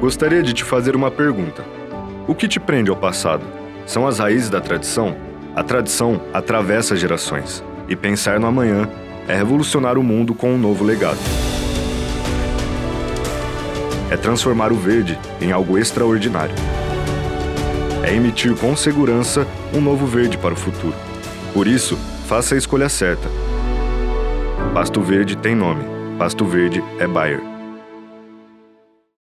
Gostaria de te fazer uma pergunta. O que te prende ao passado? São as raízes da tradição? A tradição atravessa gerações. E pensar no amanhã é revolucionar o mundo com um novo legado. É transformar o verde em algo extraordinário. É emitir com segurança um novo verde para o futuro. Por isso, faça a escolha certa. Pasto Verde tem nome. Pasto Verde é Bayer.